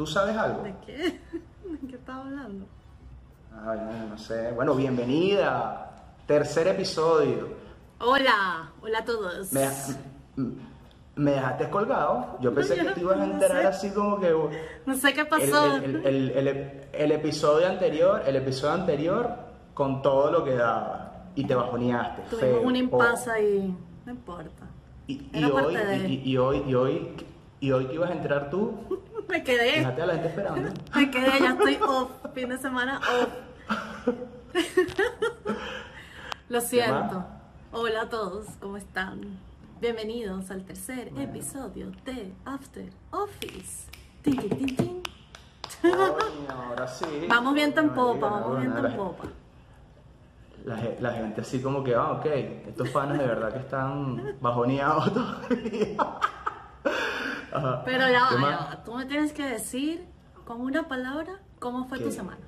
¿Tú sabes algo? ¿De qué? ¿De qué estás hablando? Ay, no, no sé. Bueno, bienvenida. Tercer episodio. Hola, hola a todos. Me, me dejaste colgado. Yo pensé que te ibas a no enterar sé. así como que... No sé qué pasó. el- el- el- el- el episodio anterior, el episodio anterior con todo lo que daba. Y te bajoneaste. Tuvimos feo, un oh. impasse ahí. No importa. Y, hoy, de- y, y- y hoy, y hoy, y hoy que ibas a entrar tú, Me quedé. fíjate a la gente esperando. Me quedé, ya estoy off. Fin de semana off. Lo siento. Hola a todos, ¿cómo están? Bienvenidos al tercer Bueno. episodio de After Office. Tin, tin, tin, ahora sí. Vamos viento en popa, vamos viento en popa. La, la gente así como que, ah, ok, estos fans de verdad que están bajoneados todavía. Ajá. Pero ya ¿Qué va, ya va. Tú me tienes que decir con una palabra cómo fue tu ¿Qué? semana.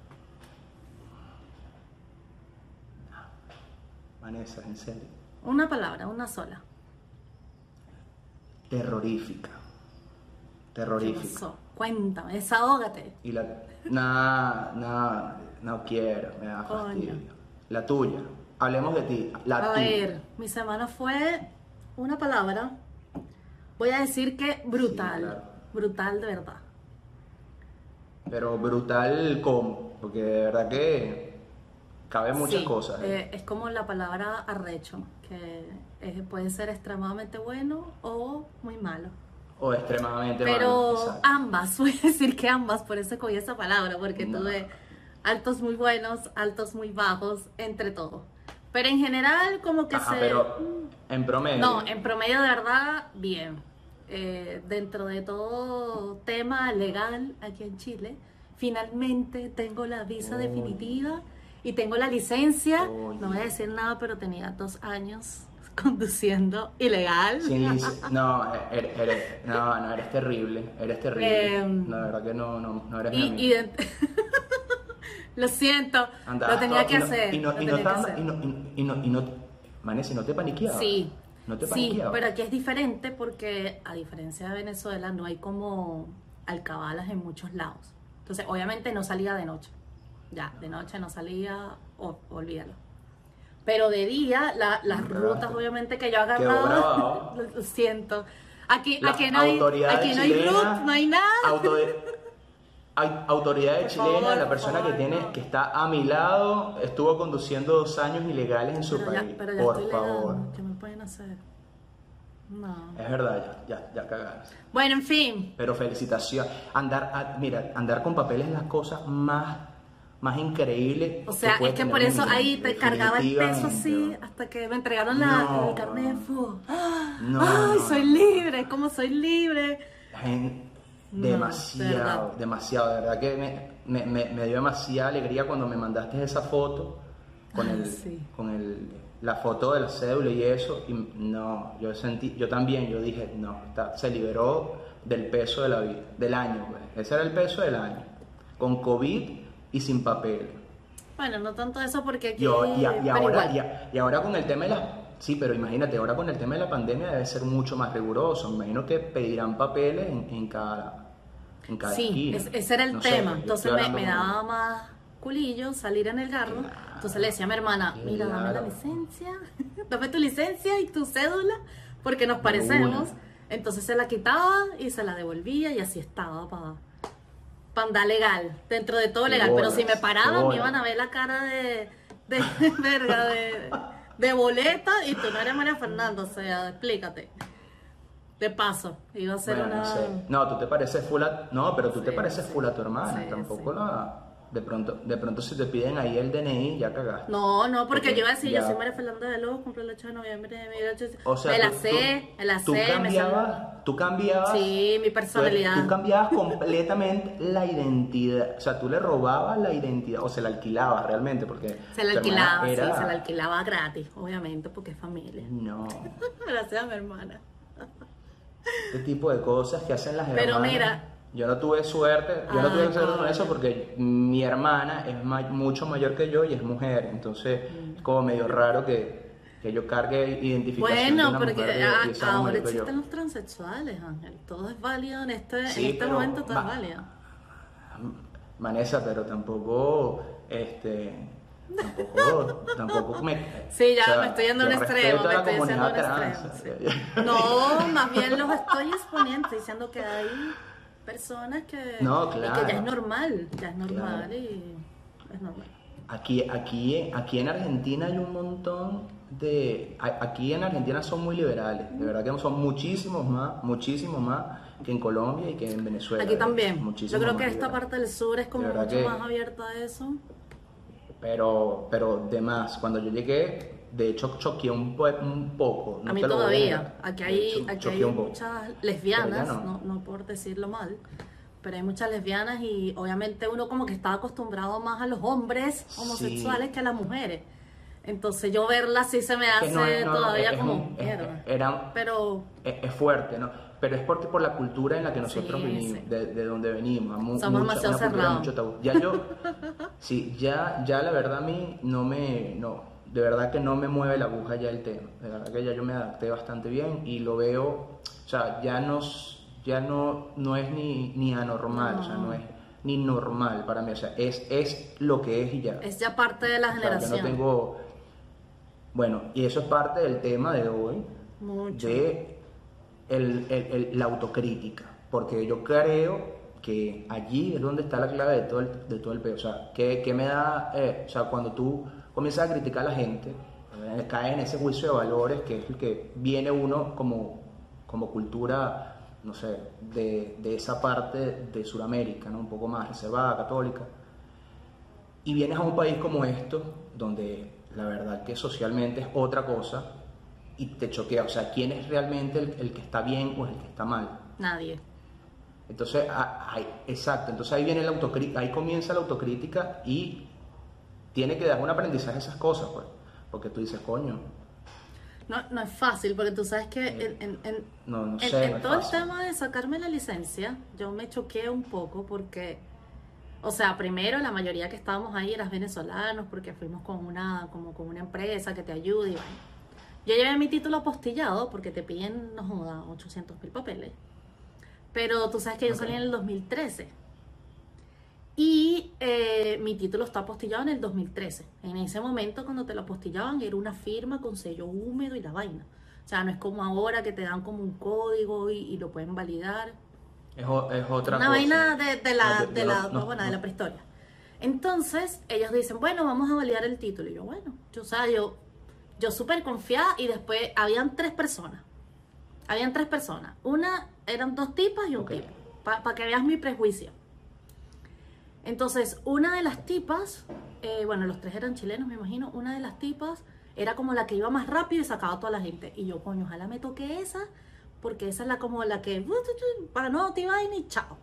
Vanessa, en serio. Una palabra, una sola. Terrorífica. ¿Qué Terrorífica. pasó? Cuéntame, desahógate. Y la. Nah, nah, no quiero, me da Coño. fastidio. La tuya. Hablemos de ti. La A tuya. ver, mi semana fue una palabra. Voy a decir que brutal. Sí, claro. Brutal de verdad. Pero brutal como. Porque de verdad que cabe muchas Sí, cosas. ¿eh? eh, es como la palabra arrecho, que puede ser extremadamente bueno o muy malo. O extremadamente malo, Pero ambas, voy a decir que ambas, por eso cogí esa palabra, porque No. tuve altos muy buenos, altos muy bajos, entre todo. Pero en general, como que Ajá, se. pero en promedio. No, en promedio de verdad, bien. Eh, dentro de todo tema legal aquí en Chile, finalmente tengo la visa definitiva y tengo la licencia. No voy a decir nada, pero tenía dos años conduciendo ilegal. Sin No, eres, eres- no, no, eres terrible. Eres terrible. Em, la verdad que no, no, no eres mi Y, amigo. y lo siento, lo tenía que y no- hacer. Y no, y no, y no, y- y no, y no, ¿y no te paniqueabas? Sí, No te sí, pero aquí es diferente porque a diferencia de Venezuela no hay como alcabalas en muchos lados. Entonces, obviamente no salía de noche. Ya, de noche no salía, olvídalo. Pero de día, la- las Bravo. rutas obviamente que yo agarraba, lo, siento. Aquí, Las aquí no hay, aquí no hay route, no hay nada. auto- autoridades chilenas, favor, la persona favor, que tiene, no. que está a mi lado, estuvo conduciendo dos años ilegales en su Pero ya, país. pero ya Por favor. Legal, ¿qué me pueden hacer? No. Es verdad, ya, ya, ya cagaste. Bueno, en fin, Pero felicitación. Andar, a- mira, andar con papeles es la cosa más, más increíble. O sea, es que por eso ahí te cargaba el peso así hasta que me entregaron la, No. el carnet de fútbol. No, ¡Ay, no, soy no. libre! ¿Cómo soy libre? No, de demasiado, demasiado. De verdad que me, me, me- me dio demasiada alegría cuando me mandaste esa foto con el, sí. con el, la foto de la cédula y eso. Y no, yo sentí, yo también, yo dije, no, está, se liberó del peso de la vida, del año, pues. Ese era el peso del año. Con COVID y sin papel. Bueno, no tanto eso porque aquí... Yo, y, a- y pero ahora, y, a- y ahora con el tema de la... Sí, pero imagínate, ahora con el tema de la pandemia debe ser mucho más riguroso. Me imagino que pedirán papeles en, en cada, en cada Sí, esquina. es- ese era el No tema. Entonces me, daba más culillo salir en el carro. Entonces le decía a mi hermana, mira, dame la licencia, dame tu licencia y tu cédula, porque nos parecemos. Entonces se la quitaba y se la devolvía y así estaba para andar legal, dentro de todo legal. Pero si me paraban, me iban a ver la cara de, de verga, de, de boleta y tú no eres María Fernanda, o sea, explícate. De paso, iba a ser Bueno, una... no sé. No, tú te pareces full a... No, pero tú te pareces sí. full a tu hermana. Sí, Tampoco la... De pronto, de pronto si te piden ahí el DNI, ya cagaste. No, no, porque Porque yo iba a decir, yo ya- soy María Fernanda de Lobos, compré el 8 de noviembre, mira, yo- O sea, me la tú- sé, tú- me la tú sé, me cambiabas, tú cambiabas... Sí, mi personalidad. tú cambiabas completamente la identidad, o sea, tú le robabas la identidad, o se la alquilabas realmente, porque Se la alquilaba, era- sí, se la alquilaba gratis, obviamente, porque es familia. No, Gracias a mi hermana. este tipo de cosas que hacen las Pero hermanas. mira. Yo no tuve suerte, yo no Ay, tuve suerte con eso porque mi hermana es ma- mucho mayor que yo y es mujer, entonces Mm. es como medio raro que, que yo cargue identificación de Bueno, una porque mujer de- a- ahora existen los transexuales, Ángel. Todo es válido en este, Sí, en este pero momento, todo es válido. Vanessa, pero tampoco, este, tampoco, tampoco me... Sí, ya o sea, me estoy yendo a un extremo, me estoy yendo un extremo. sí. No, más bien los estoy exponiendo, diciendo que hay personas que, No, que ya es normal, ya es normal Claro. y es normal. Aquí, aquí, aquí en Argentina hay un montón de... Aquí en Argentina son muy liberales, de verdad que son muchísimos más, muchísimos más que en Colombia y que en Venezuela. Aquí también. Yo creo que esta parte del sur es como mucho que- más abierta a eso. Pero, pero de más, cuando yo llegué, de hecho choqué un, po- un poco. no a mí te lo voy todavía. Aquí hay, hecho, aquí hay muchas lesbianas, no. no. No, por decirlo mal, pero hay muchas lesbianas y obviamente uno como que está acostumbrado más a los hombres Sí. homosexuales que a las mujeres. Entonces yo verlas sí se me hace no no, todavía como un- es- mierda. era- Pero es, es fuerte, ¿no? Pero es porque por la cultura en la que nosotros Sí, venimos, sí. de, de donde venimos. mu- Somos mucha- demasiado una cultura de cerrados. mucho tabú. Ya yo, sí, ya, ya la verdad a mí no me, no, de verdad que no me mueve la aguja ya el tema. De verdad que ya yo me adapté bastante bien y lo veo, o sea, ya no, s- ya no, no es ni, ni anormal, o sea, no es ni normal para mí, o sea, es, es lo que es y ya. es ya parte de la O sea, yo generación. no tengo, bueno, y eso es parte del tema de hoy Mucho. de el- el- el- la autocrítica, porque yo creo que allí es donde está la clave de todo el, de todo el pedo. O sea, que, que me da, eh, o sea, cuando tú comienzas a criticar a la gente, eh, caes en ese juicio de valores que es el que viene uno como, como cultura, no sé, de, de esa parte de Sudamérica, ¿no? un poco más reservada, católica. Y vienes a un país como esto, donde la verdad que socialmente es otra cosa, y te choquea, o sea, quién es realmente el, el que está bien o el que está mal. Nadie. Entonces, ah, ahí- exacto, entonces ahí viene la autocrítica, ahí comienza la autocrítica y tiene que dar un aprendizaje a esas cosas, pues, porque tú dices, coño, No, no es fácil, porque tú sabes que en, en- en- no, no en- sé, en no es todo el tema de sacarme la licencia, yo me choqué un poco porque, o sea, primero la mayoría que estábamos ahí eras venezolanos porque fuimos con una, como con una empresa que te ayude y bueno. Yo llevé mi título apostillado porque te piden, no joda, 800 mil papeles. Pero tú sabes que yo salí en el 2013. Y eh, mi título está apostillado en el 2013. En ese momento, cuando te lo apostillaban, era una firma con sello húmedo y la vaina. O sea, no es como ahora que te dan como un código y, y lo pueden validar. Es, o- es otra Una cosa. vaina de, de la, No, de- de de la, lo- no, bueno, de la no. prehistoria. Entonces, ellos dicen, bueno, vamos a validar el título. Y yo, bueno, yo, o sea, yo, yo súper confiada y después habían tres personas. Habían tres personas. Una, eran dos tipas y un tipo. Para que veas mi prejuicio. Entonces, una de las tipas, eh, bueno, los tres eran chilenos, me imagino. Una de las tipas era como la que iba más rápido y sacaba a toda la gente. Y yo, coño, ojalá me toque esa, porque esa es la como la que, para no te vaina y chao.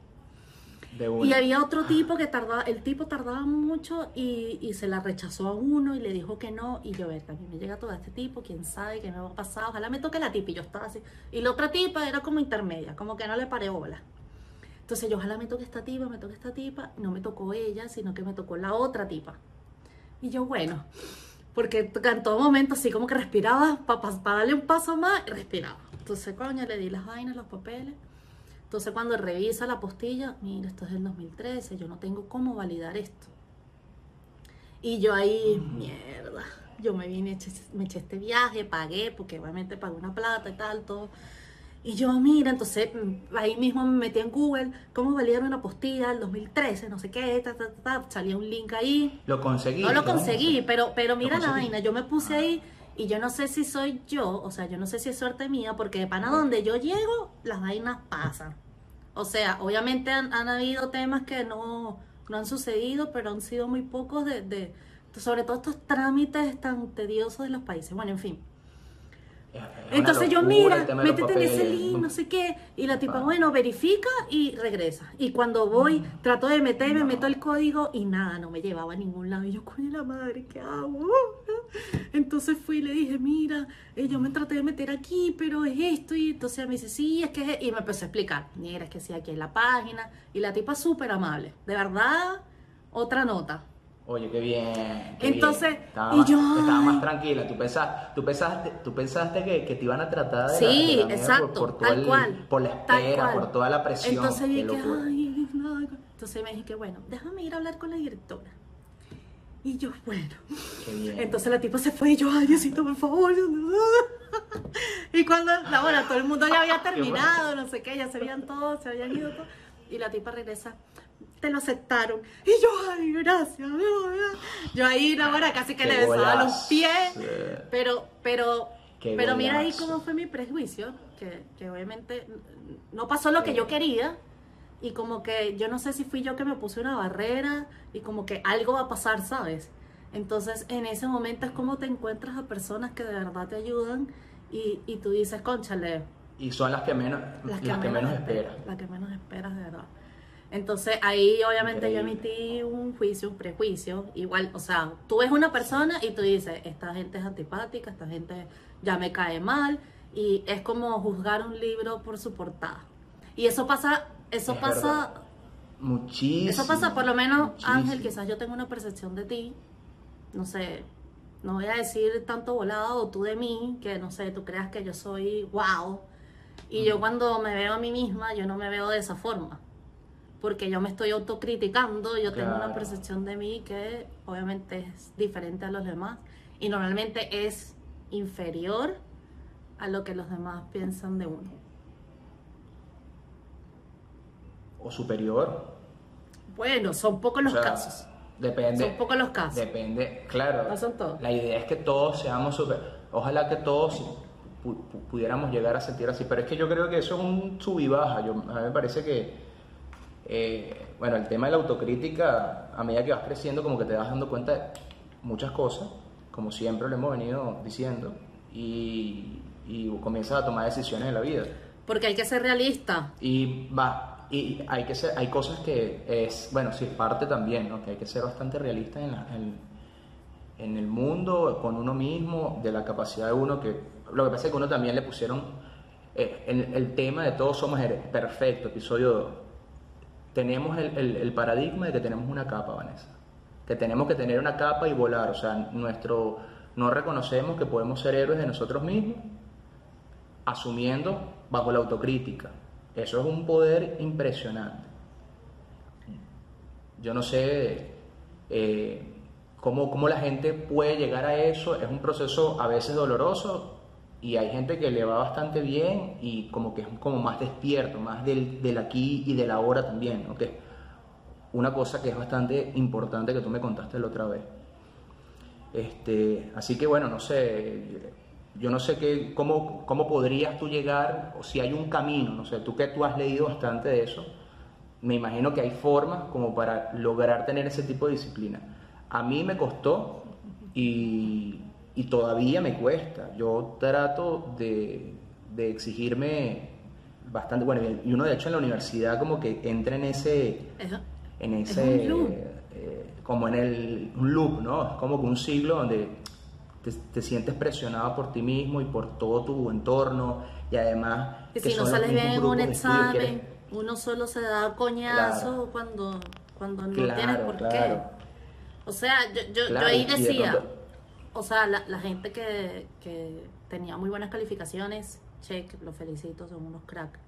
De una. Y había otro tipo que tardaba, el tipo tardaba mucho y, y se la rechazó a uno y le dijo que no. Y yo, a mí me llega todo este tipo, quién sabe qué me va a pasar, ojalá me toque la tipa. Y yo estaba así. Y la otra tipa era como intermedia, como que no le paré bola. Entonces yo, ojalá me toque esta tipa, me toque esta tipa. No me tocó ella, sino que me tocó la otra tipa. Y yo, bueno, porque en todo momento así como que respiraba para darle un paso más, respiraba. Entonces, coño, le di las vainas, los papeles. Entonces, cuando revisa la postilla, mira, esto es del 2013, yo no tengo cómo validar esto. Y yo ahí, mierda, yo me vine, me eché este viaje, pagué, porque obviamente pagué una plata y tal, todo. Y yo, mira, entonces mm, ahí mismo me metí en Google, cómo validar una postilla del 2013, no sé qué, ta, ta, ta, ta, salía un link ahí. Lo conseguí. No lo conseguí, pero, pero mira la vaina, yo me puse ahí y yo no sé si soy yo, o sea, yo no sé si es suerte mía, porque de pana donde yo llego, las vainas pasan. O sea, obviamente han, han habido temas que no, no han sucedido, pero han sido muy pocos de, de, sobre todo estos trámites tan tediosos de los países. Bueno, en fin. Entonces yo, mira, métete en ese link, no sé qué. Y la tipa, Ah. bueno, verifica y regresa. Y cuando voy, trato de meterme, meto el código y nada, no me llevaba a ningún lado. Y yo, coño, la madre, ¿qué hago? Entonces fui y le dije, mira, eh, yo me traté de meter aquí, pero es esto. Y entonces me dice, sí, es que es... Y me empezó a explicar, mira, es que sí, aquí es la página. Y la tipa súper amable. De verdad, otra nota. Oye, qué bien. qué Entonces, bien. Estaba, y más, yo, estaba más tranquila. Tú pensaste, tú pensaste, tú pensaste que, que te iban a tratar de la- Sí, de la mierda exacto, por, por tal el- cual. por la espera, por toda la presión. Entonces Qué dije, ay, no. Entonces me dije que bueno, déjame ir a hablar con la directora. Y yo, bueno. Qué bien. Entonces la tipa se fue y yo, ay, Diosito, por favor. Y cuando, la, todo el mundo ya había terminado, no sé qué, ya se habían todos, se habían ido todos. Y la tipa regresa, te lo aceptaron. Y yo, ay, gracias. Yo ahí, la hora casi que Qué le besaba los pies. Pero, pero, Qué pero mira ahí cómo fue mi prejuicio, que, que obviamente no pasó lo que yo quería. Y como que yo no sé si fui yo que me puse una barrera y como que algo va a pasar, ¿sabes? Entonces en ese momento es como te encuentras a personas que de verdad te ayudan y, y tú dices, conchale, Y son las que menos, las las que, que, menos esperas. Las que menos esperas, de verdad. Entonces ahí obviamente yo emití un juicio, un prejuicio. Igual, o sea, tú ves una persona y tú dices, esta gente es antipática, esta gente ya me cae mal. Y es como juzgar un libro por su portada. Y eso pasa, eso Es pasa, verdad. Muchísimo. eso pasa por lo menos, muchísimo. Ángel, quizás yo tengo una percepción de ti, no sé, no voy a decir tanto volado o tú de mí, que no sé, tú creas que yo soy wow. Y yo cuando me veo a mí misma, yo no me veo de esa forma. Porque yo me estoy autocriticando, yo tengo una percepción de mí que obviamente es diferente a los demás y normalmente es inferior a lo que los demás piensan de uno. O superior. Bueno, son pocos los O sea, casos. Depende. Son pocos los casos. Depende, claro. No son todos. La idea es que todos seamos super. Ojalá que todos pu- pu- pudiéramos llegar a sentir así. Pero es que yo creo que eso es un sub y baja. Yo, a mí me parece que. Eh, bueno, el tema de la autocrítica, a medida que vas creciendo, como que te vas dando cuenta de muchas cosas, como siempre lo hemos venido diciendo, y, y comienzas a tomar decisiones en la vida. Porque hay que ser realista. Y va, y hay que ser, hay cosas que es, bueno, sí es parte también, ¿no? Que hay que ser bastante realista en, la- en, en el mundo, con uno mismo, de la capacidad de uno que, lo que pasa es que uno también le pusieron eh, el, el tema de todos somos perfecto, episodio 2. Tenemos el, el- paradigma de que tenemos una capa, Vanessa. Que tenemos que tener una capa y volar, o sea, nuestro, no reconocemos que podemos ser héroes de nosotros mismos asumiendo bajo la autocrítica. Eso es un poder impresionante. Yo no sé eh, cómo, cómo la gente puede llegar a eso. Es un proceso a veces doloroso y hay gente que le va bastante bien y como que es como más despierto, más del, del aquí y del ahora también. es una cosa que es bastante importante que tú me contaste la otra vez. Este, así que bueno, no sé, yo no sé qué, cómo, cómo podrías tú llegar, o si hay un camino, no sé, tú que tú has leído bastante de eso, me imagino que hay formas como para lograr tener ese tipo de disciplina. A mí me costó y, y todavía me cuesta. Yo trato de, de exigirme bastante, bueno, y uno de hecho en la universidad como que entra en ese en Es ese un loop. eh, como en el un loop, ¿no? Es como que un siglo donde te, te sientes presionado por ti mismo y por todo tu entorno y además Que que si no sales bien en un examen, quieres- uno solo se da coñazo Claro. cuando, cuando no Claro, tienes por claro. qué. O sea, yo, yo, yo Claro, ahí y de decía, pronto- o sea, la, la gente que, que tenía muy buenas calificaciones, check, los felicito, son unos cracks.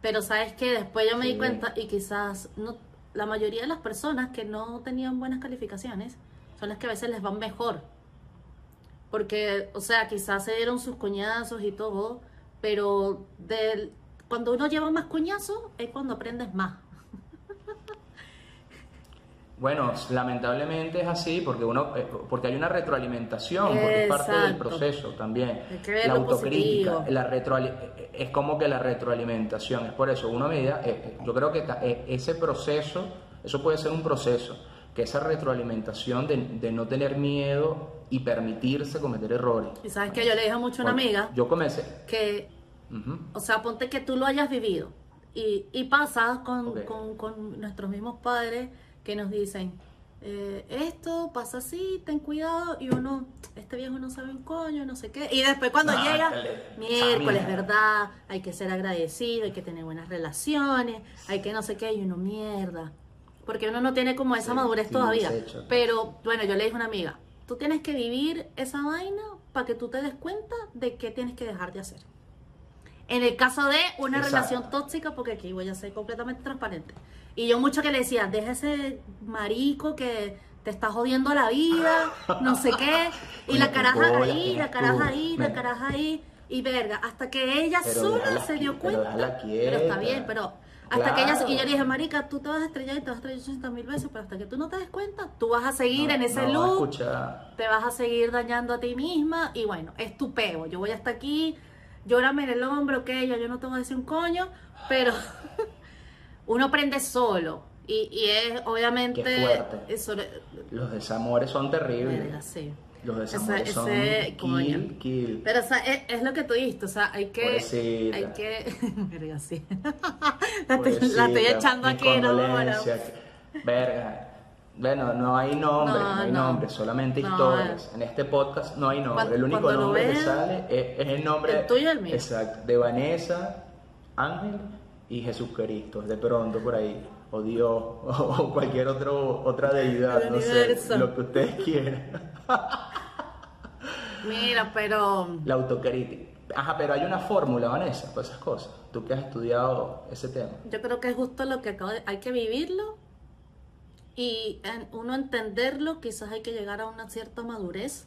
Pero sabes que después yo me di cuenta y quizás no, la mayoría de las personas que no tenían buenas calificaciones son las que a veces les van mejor. Porque, o sea, quizás se dieron sus coñazos y todo, pero del, cuando uno lleva más coñazos es cuando aprendes más. Bueno, lamentablemente es así porque uno eh, porque hay una retroalimentación, porque es parte del proceso también. La autocrítica, la retroali- eh, es como que la retroalimentación, es por eso, uno a medida, eh, yo creo que ese proceso, eso puede ser un proceso, que esa retroalimentación de, de no tener miedo y permitirse cometer errores. Y sabes que yo le dije mucho a una amiga Yo comencé. que ujú, O sea, ponte que tú lo hayas vivido. Y, y pasa con, Ok. con- con nuestros mismos padres que nos dicen, eh, esto pasa así, ten cuidado. Y uno, este viejo no sabe un coño, no sé qué. Y después cuando llega, miércoles. ¿verdad? Hay que ser agradecido, hay que tener buenas relaciones, hay que no sé qué. Y uno, mierda. porque uno no tiene como esa Sí, madurez todavía. Pero bueno, yo le dije a una amiga, tú tienes que vivir esa vaina para que tú te des cuenta de qué tienes que dejar de hacer. En el caso de una Exacto. relación tóxica, porque aquí voy a ser completamente transparente. Y yo mucho que le decía, deja ese marico que te está jodiendo la vida, no sé qué. Y la caraja ahí, la caraja ahí, la caraja ahí. Y verga, hasta que ella Pero sola se dio pero cuenta. déjala Pero está bien, pero hasta que ella, y yo le dije, marica, tú te vas a estrellar y te vas a estrellar 80 mil veces, pero hasta que tú no te des cuenta, tú vas a seguir No, en ese no, loop escucha. te vas a seguir dañando a ti misma y bueno, es tu peo. Yo voy hasta aquí, llórame en el hombro, ok, ya yo no te voy a decir un coño, pero uno aprende solo y, y es obviamente... Qué fuerte. Eso, Los desamores son terribles. verga, sí. Los desamores Ese- son kill, kill. Pero o sea, es, es lo que tú dijiste, o sea, hay que... Pobrecita. Hay que... verga, sí. la, estoy, Pobrecita, la estoy echando mi aquí, ¿no? Condolencia. Verga. Bueno, no hay nombre, No, no, hay no. nombre, solamente historias. En este podcast no hay nombre. El único nombre que sale es, es el nombre. el tuyo y el mío. Exacto. De Vanessa, Ángel y Jesucristo. De pronto por ahí. O Dios, o cualquier otro, otra deidad, El no universo. sé. Lo que ustedes quieran. Mira, pero... La autocrítica. Ajá, pero hay una fórmula, Vanessa, para esas cosas. Tú que has estudiado ese tema. Yo creo que es justo lo que acabo de... Hay que vivirlo y en uno entenderlo, quizás hay que llegar a una cierta madurez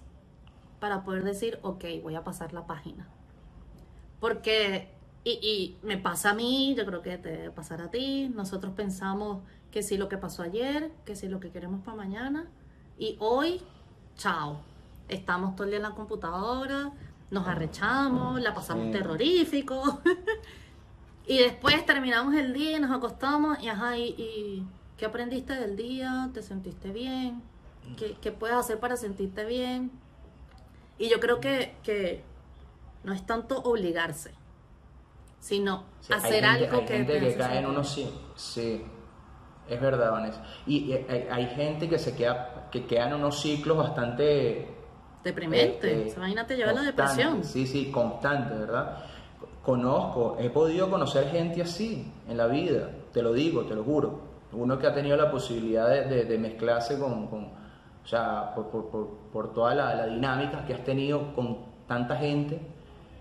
para poder decir, ok, voy a pasar la página. Porque, y, y me pasa a mí, yo creo que te debe pasar a ti, nosotros pensamos que si lo que pasó ayer, que si lo que queremos para mañana, y hoy, chao, estamos todo el día en la computadora, nos arrechamos, la pasamos Sí. terrorífico. Y después terminamos el día y nos acostamos y ajá, y, y ¿qué aprendiste del día? ¿Te sentiste bien? ¿Qué, qué puedes hacer para sentirte bien? Y yo creo que, que no es tanto obligarse, sino Sí, hay hacer gente- algo hay que gente te que cae en unos sí, sí, es verdad, Vanessa. Y, y hay, hay gente que se queda, que queda en unos ciclos bastante deprimente. este, Esa vaina te lleva a la depresión. Sí, sí, constante, ¿verdad? Conozco, he podido conocer gente así en la vida, te lo digo, te lo juro. Uno que ha tenido la posibilidad de, de- de mezclarse con, con- o sea, por, por- por- por toda la, la dinámica que has tenido con tanta gente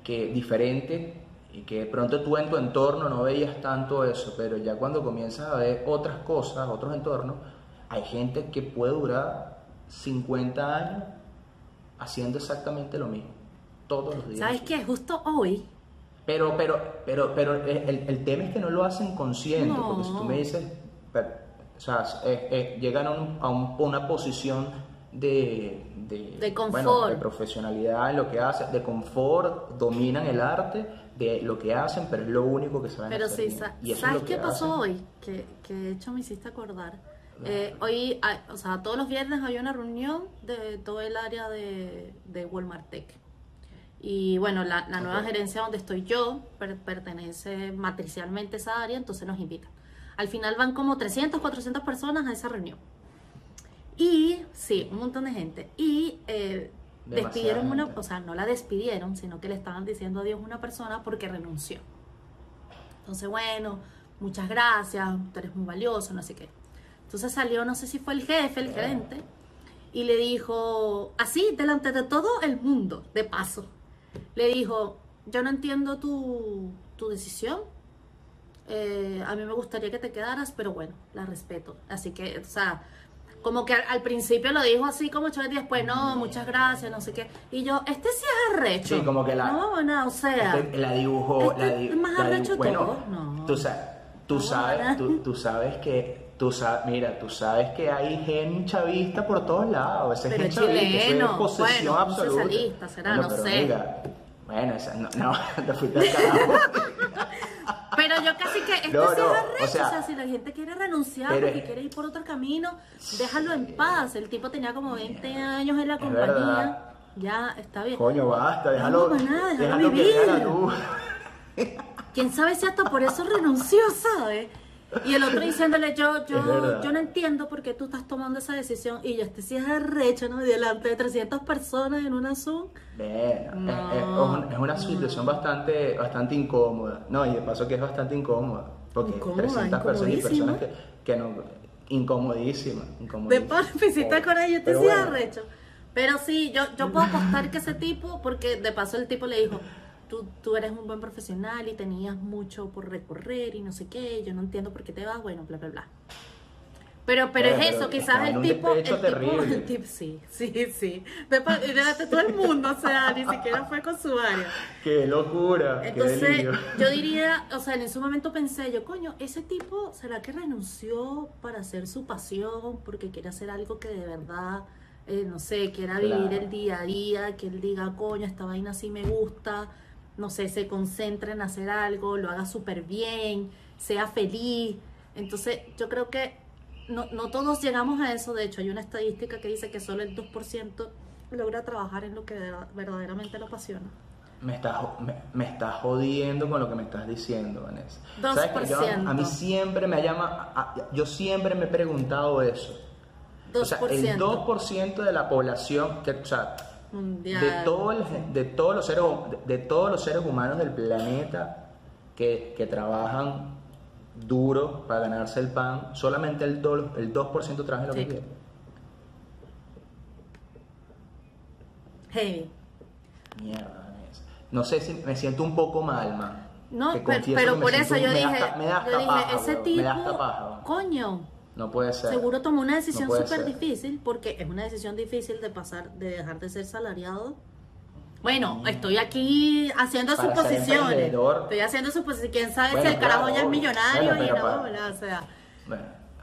que diferente y que de pronto tú en tu entorno no veías tanto eso, pero ya cuando comienzas a ver otras cosas, otros entornos, hay gente que puede durar 50 años haciendo exactamente lo mismo, todos los días. ¿Sabes qué? Justo hoy, Pero, pero, pero, pero el, el tema es que no lo hacen consciente, No. porque si tú me dices, o sea, eh, eh, llegan a, un- a un- una posición de, de, De bueno, confort. de profesionalidad en lo que hacen, de confort, dominan el arte de lo que hacen, pero es lo único que saben Pero hacer sí, es ¿sabes qué pasó hacen. hoy? Que, que de hecho me hiciste acordar. Eh, hoy, o sea, todos los viernes había una reunión de todo el área de, de Walmart Tech. Y bueno, la, la nueva gerencia donde estoy yo per- pertenece matricialmente a esa área, entonces nos invitan. Al final van como 300, 400 personas a esa reunión. Y sí, un montón de gente. Y eh, despidieron una, o sea, no la despidieron, sino que le estaban diciendo adiós a una persona porque renunció. Entonces, bueno, muchas gracias, tú eres muy valioso, no sé qué. Entonces salió, no sé si fue el jefe, el gerente, y le dijo, así, delante de todo el mundo, de paso, le dijo, yo no entiendo tu, tu decisión, eh, a mí me gustaría que te quedaras, pero bueno, la respeto. Así que, o sea, como que al, al principio lo dijo así como chévere y después, no, muchas gracias, no sé qué. Y yo, este sí es arrecho. Sí, como que la- No, no, o sea... Este- la dibujó, este la, di- es más la arrecho dibu- bueno, todo, no. tú, tú sabes, tú, tú sabes que, tú sa- mira, tú sabes que hay gen chavista por todos lados, ese Pero gen chavista, eso es posesión bueno, absoluta. será, Bueno, no sé. mira, bueno, esa, no, no, te fuiste al carajo. Pero yo casi que este No, sí no, es arrecho, o sea, o sea, si la gente quiere renunciar porque es- quiere ir por otro camino, déjalo en paz. El tipo tenía como 20 años en la compañía. Ya, está bien. Coño, basta, déjalo, No, nada, déjalo déjalo que vivir. vea la luz. Quién sabe si hasta por eso renunció, ¿sabes? Y el otro diciéndole, yo, yo, yo no entiendo por qué tú estás tomando esa decisión. Y yo, este sí es arrecho, ¿no? Delante de 300 personas en una Zoom. Bueno, No, es, es un- es una situación bastante, bastante incómoda. No, y de paso que es bastante incómoda. Porque Incómoda, 300 personas y personas que, que no. Incomodísima, De incomodísima. pan, visita con ella, yo te Pero decía bueno, arrecho. Pero sí, yo, yo puedo apostar que ese tipo, porque de paso el tipo le dijo, tú, tú eres un buen profesional y tenías mucho por recorrer y no sé qué, yo no entiendo por qué te vas, bueno, bla, bla, bla. Pero, pero es pero eso, está quizás el tipo, el tipo, el tipo, sí, sí, sí. De, pa- y de todo el mundo, o sea, ni siquiera fue con su área. Qué locura, Entonces, yo diría, o sea, en ese momento pensé yo, coño, ese tipo, ¿será que renunció para hacer su pasión? Porque quiere hacer algo que de verdad, eh, no sé, quiera Claro. vivir el día a día, que él diga, coño, esta vaina sí me gusta, no sé, se concentre en hacer algo, lo haga súper bien, sea feliz. Entonces, yo creo que no, no todos llegamos a eso, de hecho, hay una estadística que dice que solo el 2% logra trabajar en lo que de- verdaderamente lo apasiona. Me estás, me, me estás jodiendo con lo que me estás diciendo, Vanessa. ¿Sabes que yo- a mí siempre me llama, a- yo siempre me he preguntado eso. O sea, el 2% de la población, que, o sea, mundial. de, todo el gen- de, todos los seres, de, de todos los seres humanos del planeta que, que trabajan duro para ganarse el pan, solamente el, do- el 2% trabaja lo Sí. que quiere. Heavy. Mierda, Vanessa. No sé si me siento un poco mal, man. No, pero, pero por eso yo dije, hasta- yo dije, ese tipo, paja, coño, No puede ser. seguro tomó una decisión No súper difícil, porque es una decisión difícil de pasar, de dejar de ser salariado. Bueno, estoy aquí haciendo Mm. Para suposiciones. Estoy haciendo suposiciones. ¿Quién sabe Bueno, si el carajo claro, ya es millonario Bueno, y no, para- bla, o sea. Bueno,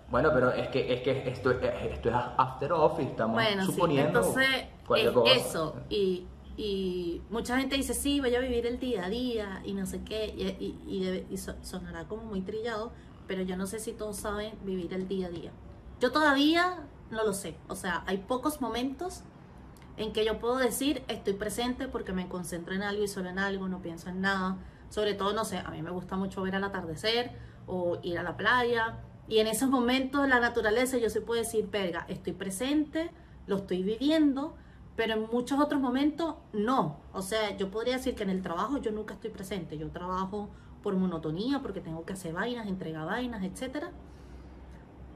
bueno, pero es que, es que esto, esto es after office, estamos Bueno, sí, suponiendo entonces cualquier es eso. Y, y mucha gente dice, sí, voy a vivir el día a día y no sé qué, y, y- y sonará como muy trillado, pero yo no sé si todos saben vivir el día a día. Yo todavía no lo sé, o sea, hay pocos momentos en que yo puedo decir estoy presente porque me concentro en algo y solo en algo, no pienso en nada. Sobre todo, no sé, a mí me gusta mucho ver al atardecer o ir a la playa. Y en esos momentos la naturaleza yo sí puedo decir, verga, estoy presente, lo estoy viviendo, pero en muchos otros momentos no. O sea, yo podría decir que en el trabajo yo nunca estoy presente. Yo trabajo por monotonía, porque tengo que hacer vainas, entregar vainas, etcétera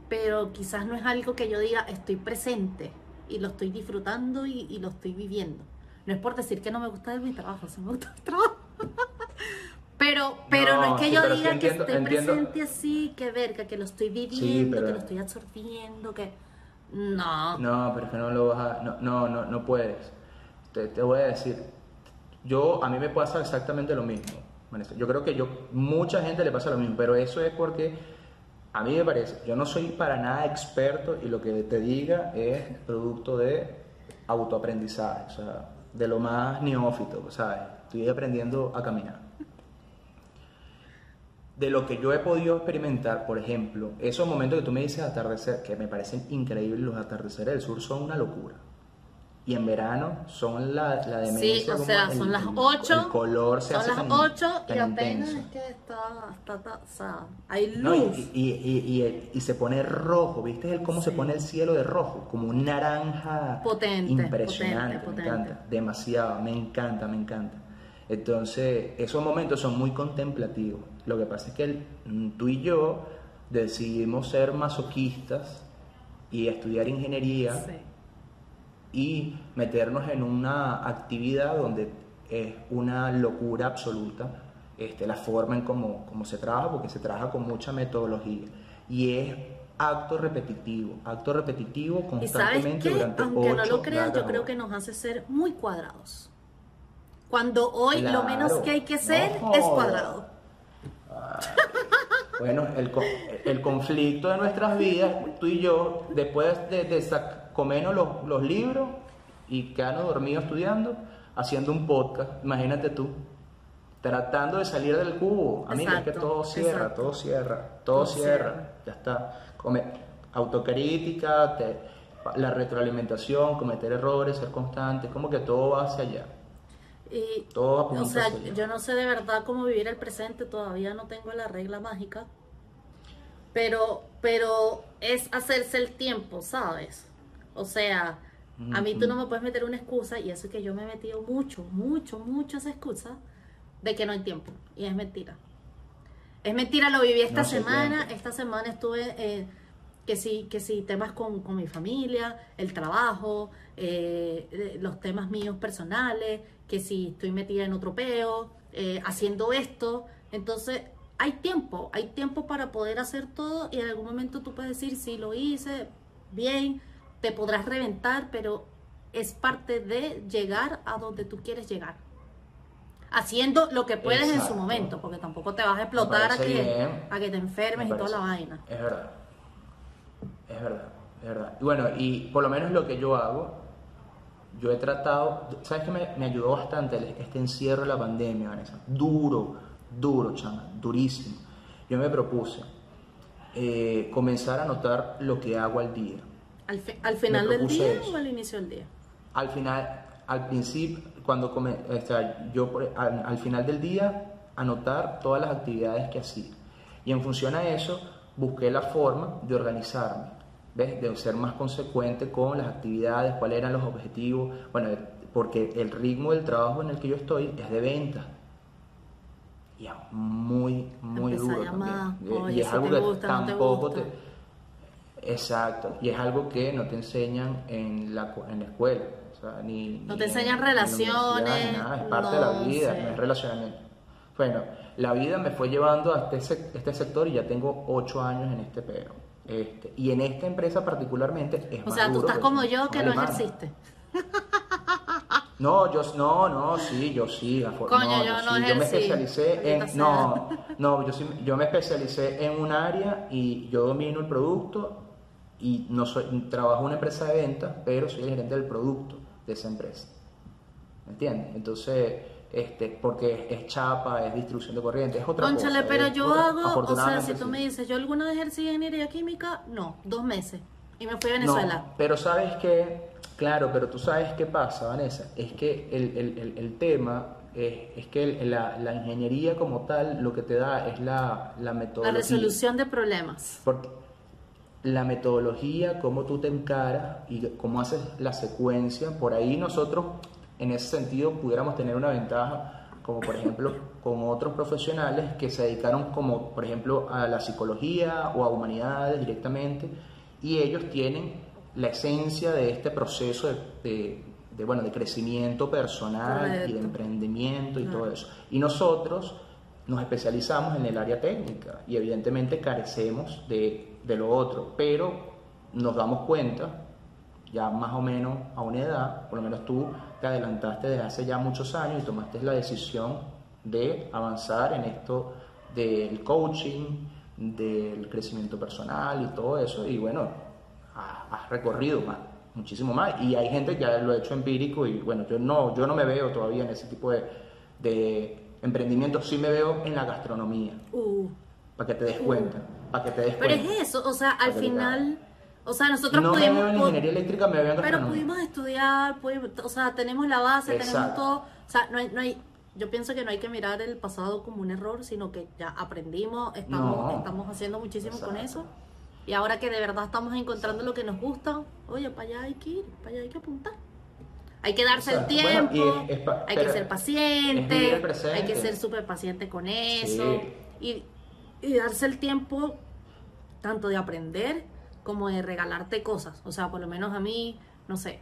pero quizás no es algo que yo diga estoy presente y lo estoy disfrutando y, y lo estoy viviendo. No es por decir que no me gusta de mi trabajo, sí me gusta mi trabajo. pero, pero no, No, es que sí, yo sí diga entiendo- que estoy entiendo. presente así, que verga, que lo estoy viviendo, pero- que lo estoy absorbiendo, que no. No, pero es que no lo vas a... No, no, no, no puedes. Te, te voy a decir. Yo, a mí me pasa exactamente lo mismo. Yo creo que yo, mucha gente le pasa lo mismo, pero eso es porque a mí me parece, yo no soy para nada experto y lo que te diga es producto de autoaprendizaje, o sea, de lo más neófito, ¿sabes? Estoy aprendiendo a caminar. De lo que yo he podido experimentar, por ejemplo, esos momentos que tú me dices atardecer, que me parecen increíbles, los atardeceres del sur son una locura. Y en verano son la, la demencia. Sí, o sea, el- son las el- 8. El color se son hace las tan- 8 y tan apenas intenso. es que está, está, está- o sea, hay No, y, luz. y, y- y- y se pone rojo, ¿viste el cómo se pone el cielo de rojo? Como un naranja Potente, impresionante, potente, me encanta, demasiado, me encanta, me encanta. Entonces, esos momentos son muy contemplativos. Lo que pasa es que el- mm, tú y yo decidimos ser masoquistas y estudiar ingeniería Sí. Y meternos en una actividad donde es una locura absoluta este, la forma en cómo, cómo se trabaja, porque se trabaja con mucha metodología. Y es acto repetitivo, acto repetitivo Y sabes constantemente durante aunque no lo creas, yo creo que nos hace ser muy cuadrados. Cuando hoy lo menos que hay que ser no es cuadrado. Bueno, el, el conflicto de nuestras vidas, tú y yo, después de, de sac- comernos los, los libros y quedarnos dormidos estudiando, haciendo un podcast, imagínate tú, tratando de salir del cubo. A mí es que todo cierra, exacto. todo cierra, todo, Todo cierra. cierra. ya está. Come- autocrítica, te- la retroalimentación, cometer errores, ser constante, como que todo va hacia allá. Y, Todo apunta o sea, hacia allá. yo no sé de verdad cómo vivir el presente, todavía no tengo la regla mágica, pero, pero es hacerse el tiempo, ¿sabes? O sea, a mí tú no me puedes meter una excusa, y eso es que yo me he metido mucho, mucho, mucho esa excusa de que no hay tiempo, y es mentira. Es mentira, lo viví esta No semana, tiempo. esta semana estuve, eh, que sí, que sí, temas con, con mi familia, el trabajo, eh, eh, los temas míos personales, que si estoy metida en otro peo, eh, haciendo esto. Entonces, hay tiempo, hay tiempo para poder hacer todo y en algún momento tú puedes decir, sí, lo hice, bien, te podrás reventar, pero es parte de llegar a donde tú quieres llegar. Haciendo lo que puedes en su momento, porque tampoco te vas a explotar a que, a que te enfermes Me y toda la vaina. Es verdad. Es verdad, es verdad. Y bueno, y por lo menos lo que yo hago, yo he tratado, ¿sabes qué me, me ayudó bastante este encierro de la pandemia, Vanessa? Duro, duro, chama, durísimo. Yo me propuse eh, comenzar a notar lo que hago al día. Al, fi- al final del día eso. o al inicio del día. Al final, al principio, cuando come, o sea, yo al, al final del día anotar todas las actividades que hacía. Y en función a eso, busqué la forma de organizarme, ¿ves? De ser más consecuente con las actividades, cuáles eran los objetivos. Bueno, porque el ritmo del trabajo en el que yo estoy es de venta. Y es muy, muy duro también. Y- oye, y es si algo que gusta, no te tampoco gusta. te... Exacto, y es algo que no te enseñan en la, en la escuela. o sea, ni, No te en- enseñan en relaciones, ni nada, es parte de la vida, sé. no es relacionamiento. Bueno, la vida me fue llevando a este, este sector y ya tengo ocho años en este peo. Este, y en esta empresa particularmente es O más sea, tú duro estás porque como yo que no alemanes. ejerciste. No, yo no, no, sí, yo sí. Coño, no, yo no sí, yo me especialicé en no, no, yo sí, yo me especialicé en un área y yo domino el producto y no soy trabajo en una empresa de ventas, pero soy el gerente del producto de esa empresa. ¿Me entiendes? Entonces, este, porque es chapa, es distribución de corriente, es otra Conchale, cosa. pero yo otra- hago, o sea, si tú sí. me dices, yo alguna vez ejercí ingeniería química, no, dos meses. Y me fui a No, Venezuela. pero sabes que, claro, pero tú sabes qué pasa, Vanessa, es que el, el- el- el tema es, es que el- la, la ingeniería como tal lo que te da es la, la La metodología. resolución de problemas. Porque la metodología, cómo tú te encaras y cómo haces la secuencia, por ahí nosotros en ese sentido pudiéramos tener una ventaja, como por ejemplo con otros profesionales que se dedicaron como por ejemplo a la psicología o a humanidades directamente, y ellos tienen la esencia de este proceso de, de- de, bueno, de crecimiento personal y de emprendimiento y todo eso. Y nosotros nos especializamos en el área técnica y evidentemente carecemos de, de lo otro, pero nos damos cuenta, ya más o menos a una edad, por lo menos tú te adelantaste desde hace ya muchos años y tomaste la decisión de avanzar en esto del coaching, del crecimiento personal y todo eso, y bueno, has, recorrido más, muchísimo más, y hay gente que lo ha hecho empírico y bueno, yo no, yo no me veo todavía en ese tipo de, de emprendimiento, sí me veo en la gastronomía, Uh, para que te des cuenta, para que te des pero cuenta. es eso, o sea, al final, o sea, nosotros no me pudimos... veo en pu- ingeniería eléctrica, me veo en Pero pudimos estudiar, pudimos- o sea, tenemos la base, tenemos todo. O sea, no hay, no hay, yo pienso que no hay que mirar el pasado como un error, sino que ya aprendimos, estamos, No. estamos haciendo muchísimo con eso. Y ahora que de verdad estamos encontrando lo que nos gusta, oye, para allá hay que ir, para allá hay que apuntar. Hay que darse Exacto. el tiempo, es- es hay que ser paciente, hay que ser súper paciente con eso. Sí. Y, y darse el tiempo tanto de aprender como de regalarte cosas. O sea, por lo menos a mí, no sé,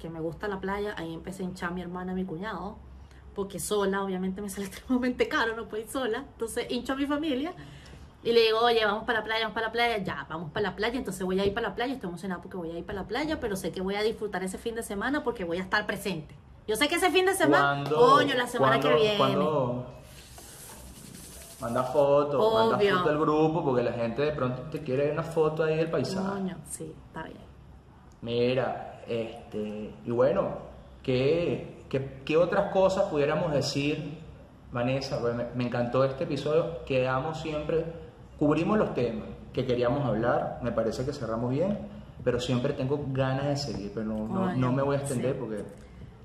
que me gusta la playa, ahí empecé a hinchar a mi hermana, a mi cuñado, porque sola obviamente me sale extremadamente caro, no puedo ir sola. Entonces hincho a mi familia y le digo, oye, vamos para la playa, vamos para la playa, ya, vamos para la playa, entonces voy a ir para la playa, estoy emocionada porque voy a ir para la playa, pero sé que voy a disfrutar ese fin de semana porque voy a estar presente. Yo sé que ese fin de semana, ¿Cuándo- coño, la semana que viene. cuándo Manda fotos, manda Obvio. foto al grupo porque la gente de pronto te quiere una foto ahí del paisaje. Coño, sí, está bien. Mira, este, y bueno, ¿qué, qué, qué otras cosas pudiéramos decir, Vanessa? Pues me, me encantó este episodio, quedamos siempre, cubrimos los temas que queríamos hablar, me parece que cerramos bien, pero siempre tengo ganas de seguir, pero no, no, no me voy a extender sí. porque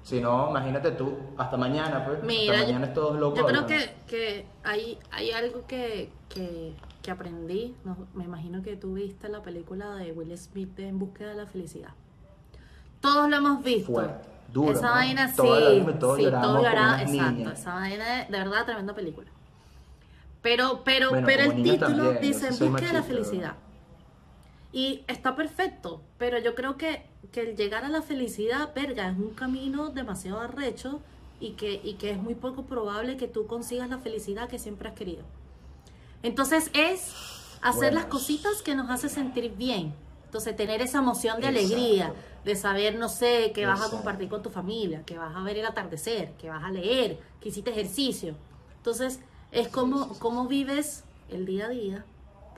si no, imagínate tú, hasta mañana, pues, Mira, hasta yo- mañana es todos locos. Yo creo hablando. que, que hay, hay algo que, que, que aprendí. no, me imagino que tú viste la película de Will Smith de En búsqueda de la felicidad. Todos lo hemos visto. Fuerte, duro, Esa ¿no? vaina sí. todos sí, lloramos todos exacto. niñas. Esa vaina de, de verdad tremenda película. Pero, pero, Bueno, pero el título también, dice En búsqueda de la felicidad. Y está perfecto, pero yo creo que, que el llegar a la felicidad, verga, es un camino demasiado arrecho y que, y que es muy poco probable que tú consigas la felicidad que siempre has querido. Entonces es hacer las cositas que nos hace sentir bien. Entonces tener esa emoción de Exacto. alegría, de saber, no sé, que vas a compartir con tu familia, que vas a ver el atardecer, que vas a leer, que hiciste ejercicio. Entonces es como, cómo vives el día a día,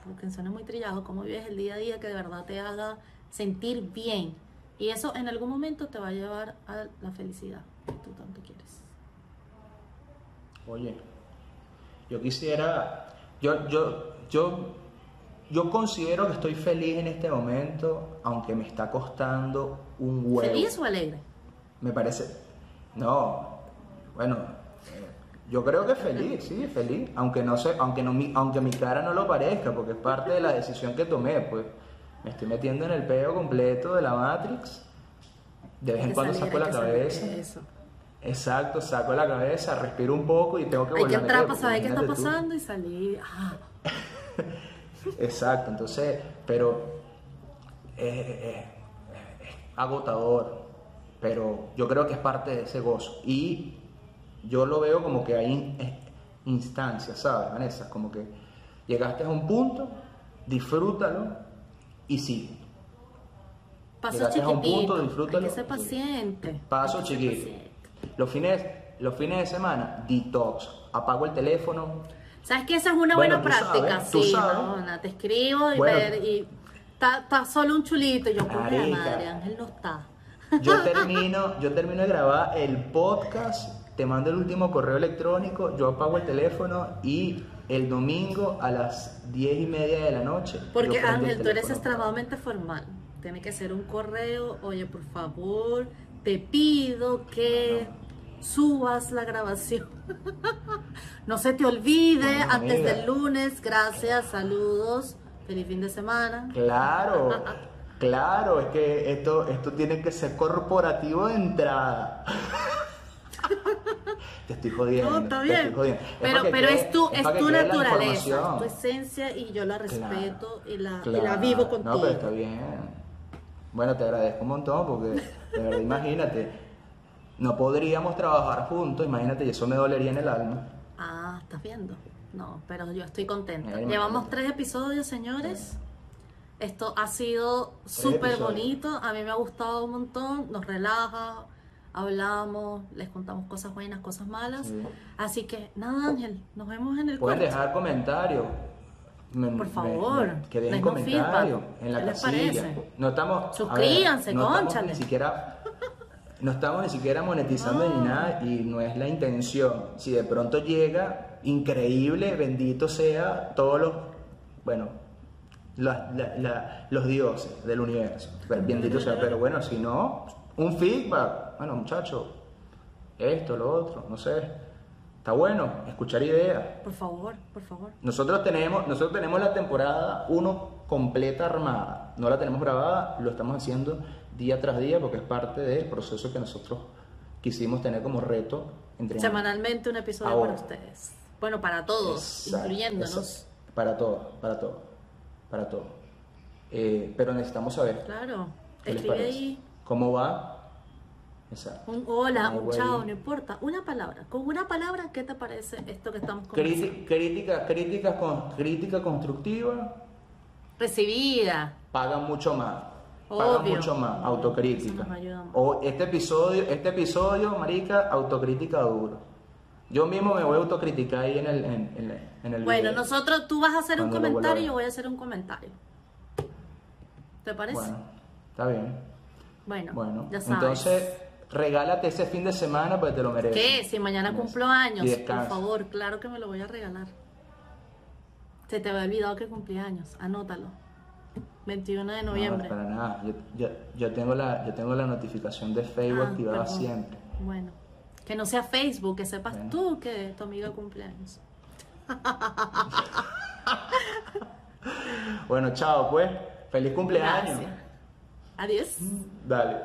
porque suena muy trillado, cómo vives el día a día que de verdad te haga sentir bien. Y eso en algún momento te va a llevar a la felicidad que tú tanto quieres. Oye, yo quisiera, yo, yo, yo, yo considero que estoy feliz en este momento, aunque me está costando un huevo. ¿Feliz o alegre? Me parece, no, bueno, yo creo que feliz, sí, feliz, aunque no sé, aunque no mi, aunque mi cara no lo parezca, porque es parte de la decisión que tomé, pues me estoy metiendo en el peo completo de la Matrix. De vez en Hay que cuando saco hay la que cabeza. eso. Exacto, saco la cabeza, respiro un poco y tengo que Hay volver que a entrar para saber qué está imagínate tú. pasando y salir. Ah, Exacto, entonces, pero eh, eh, es agotador, pero yo creo que es parte de ese gozo. Y yo lo veo como que hay in- eh, instancias, ¿sabes, Vanessa? Como que llegaste a un punto, disfrútalo y sigue. paso Llegaste a un punto, chiquitito. Hay disfrútalo. que ser paciente. Paso que chiquito. paciente. Los fines, los fines de semana, detox. Apago el teléfono, ¿Sabes que esa es una Bueno, buena práctica? sabes, sí, no, no, te escribo y Bueno. ver y está, solo un chulito yo, Marica. madre, Ángel no está. Yo termino, yo termino de grabar el podcast, te mando el último correo electrónico, yo apago el teléfono y el domingo a las 10 y media de la noche. Porque Ángel, tú eres extremadamente formal. Tiene que ser un correo, oye, por favor, te pido que subas la grabación. no se te olvide antes del lunes. Gracias, saludos, feliz fin de semana. Claro, claro, es que esto, esto tiene que ser corporativo de entrada. te estoy jodiendo. No, está te bien. estoy jodiendo. Es Pero, que pero es tu, es es tu naturaleza, es tu esencia y yo la respeto y, la, y la Claro. vivo contigo. No, pero está bien. Bueno, te agradezco un montón porque, de verdad, imagínate, no podríamos trabajar juntos, imagínate, y eso me dolería en el alma. Ah, ¿estás viendo? No, pero yo estoy contenta. Llevamos tres episodios, señores. Esto ha sido súper bonito. A mí me ha gustado un montón. Nos relaja, hablamos, les contamos cosas buenas, cosas malas. Sí. Así que, nada, Ángel, nos vemos en el Pueden dejar comentarios. Me- Por favor, me- que dejen comentarios feedback. en la ¿Qué les casilla. parece? No estamos. a ver, Suscríbanse, no estamos ni siquiera. No estamos ni siquiera monetizando ni nada y no es la intención. Si de pronto llega, increíble, bendito sea todos los, bueno, la- la- la- los dioses del universo. Pero bendito sea, pero bueno, si no, un feedback. Bueno, muchachos, esto, lo otro, no sé. Está bueno, escuchar ideas. Por favor, por favor. Nosotros tenemos, nosotros tenemos la temporada 1 completa armada. No la tenemos grabada, lo estamos haciendo día tras día porque es parte del proceso que nosotros quisimos tener como reto entre Semanalmente un episodio Ahora. para ustedes. Bueno, para todos, Exacto, incluyéndonos. exacto. Para todo, para todo, para todo. Eh, pero necesitamos saber Claro, escribe ahí ¿Cómo va? Exacto. un hola, un güey. chao, no importa. Una palabra. Con una palabra, ¿qué te parece esto que estamos conversando? Crítica, crítica, con, crítica constructiva Recibida. paga mucho más. Paga Obvio. mucho más, autocrítica. Más. O este episodio, este episodio, marica, autocrítica duro. Yo mismo me voy a autocriticar ahí en el, en, en- en el Bueno, video. nosotros, tú vas a hacer un Cuando comentario y yo voy a hacer un comentario. ¿Te parece? Bueno, está bien. Bueno, Bueno, ya sabes. entonces regálate ese fin de semana porque te lo mereces. ¿Qué? Si mañana cumplo años, por favor, claro que me lo voy a regalar. Se te había olvidado que cumplí años, anótalo. 21 de No, noviembre. para nada. Yo, yo, yo tengo la, yo tengo la notificación de Facebook Ah, activada perdón. siempre. Bueno, que no sea Facebook, que sepas Bueno. tú que tu amiga cumple años. Bueno, chao pues. Feliz cumpleaños. Gracias. Adiós. Dale.